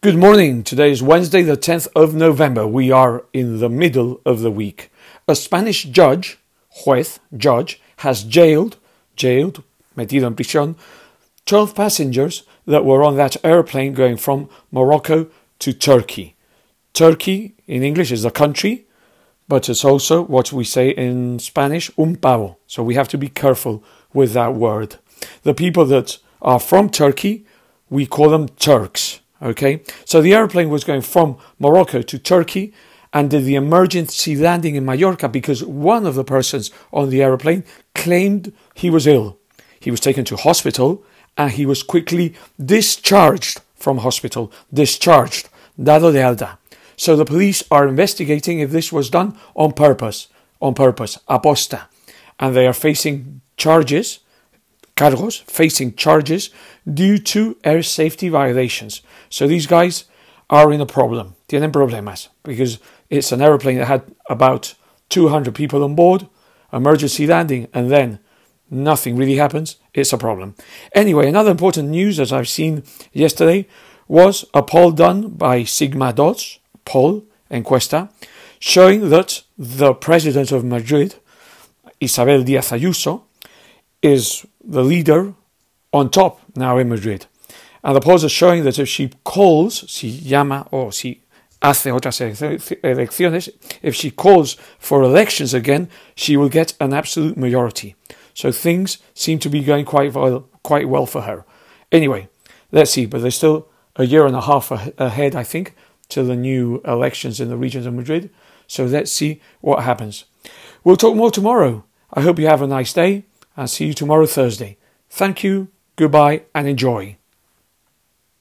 Good morning. Today is Wednesday, the 10th of November. We are in the middle of the week. A Spanish judge, juez, judge, has jailed, jailed, metido en prisión, 12 passengers that were on that airplane going from Morocco to Turkey. Turkey, in English, is a country, but it's also what we say in Spanish, un pavo. So we have to be careful with that word. The people that are from Turkey, we call them Turks. Okay, so the airplane was going from Morocco to Turkey and did the emergency landing in Mallorca because one of the persons on the airplane claimed he was ill. He was taken to hospital and he was quickly discharged from hospital. Discharged, dado de alta. So the police are investigating if this was done on purpose, on purpose, aposta, and they are facing charges cargos facing charges due to air safety violations. So these guys are in a problem. Tienen problemas because it's an aeroplane that had about 200 people on board, emergency landing, and then nothing really happens. It's a problem. Anyway, another important news, as I've seen yesterday, was a poll done by Sigma Dos, poll, encuesta, showing that the president of Madrid, Isabel Díaz Ayuso, is the leader on top now in Madrid. And the polls are showing that if she calls, si llama or si hace otras elecciones, if she calls for elections again, she will get an absolute majority. So things seem to be going quite well, quite well for her. Anyway, let's see. But there's still a year and a half ah-, ahead, I think, till the new elections in the regions of Madrid. So let's see what happens. We'll talk more tomorrow. I hope you have a nice day and see you tomorrow Thursday. Thank you, goodbye, and enjoy.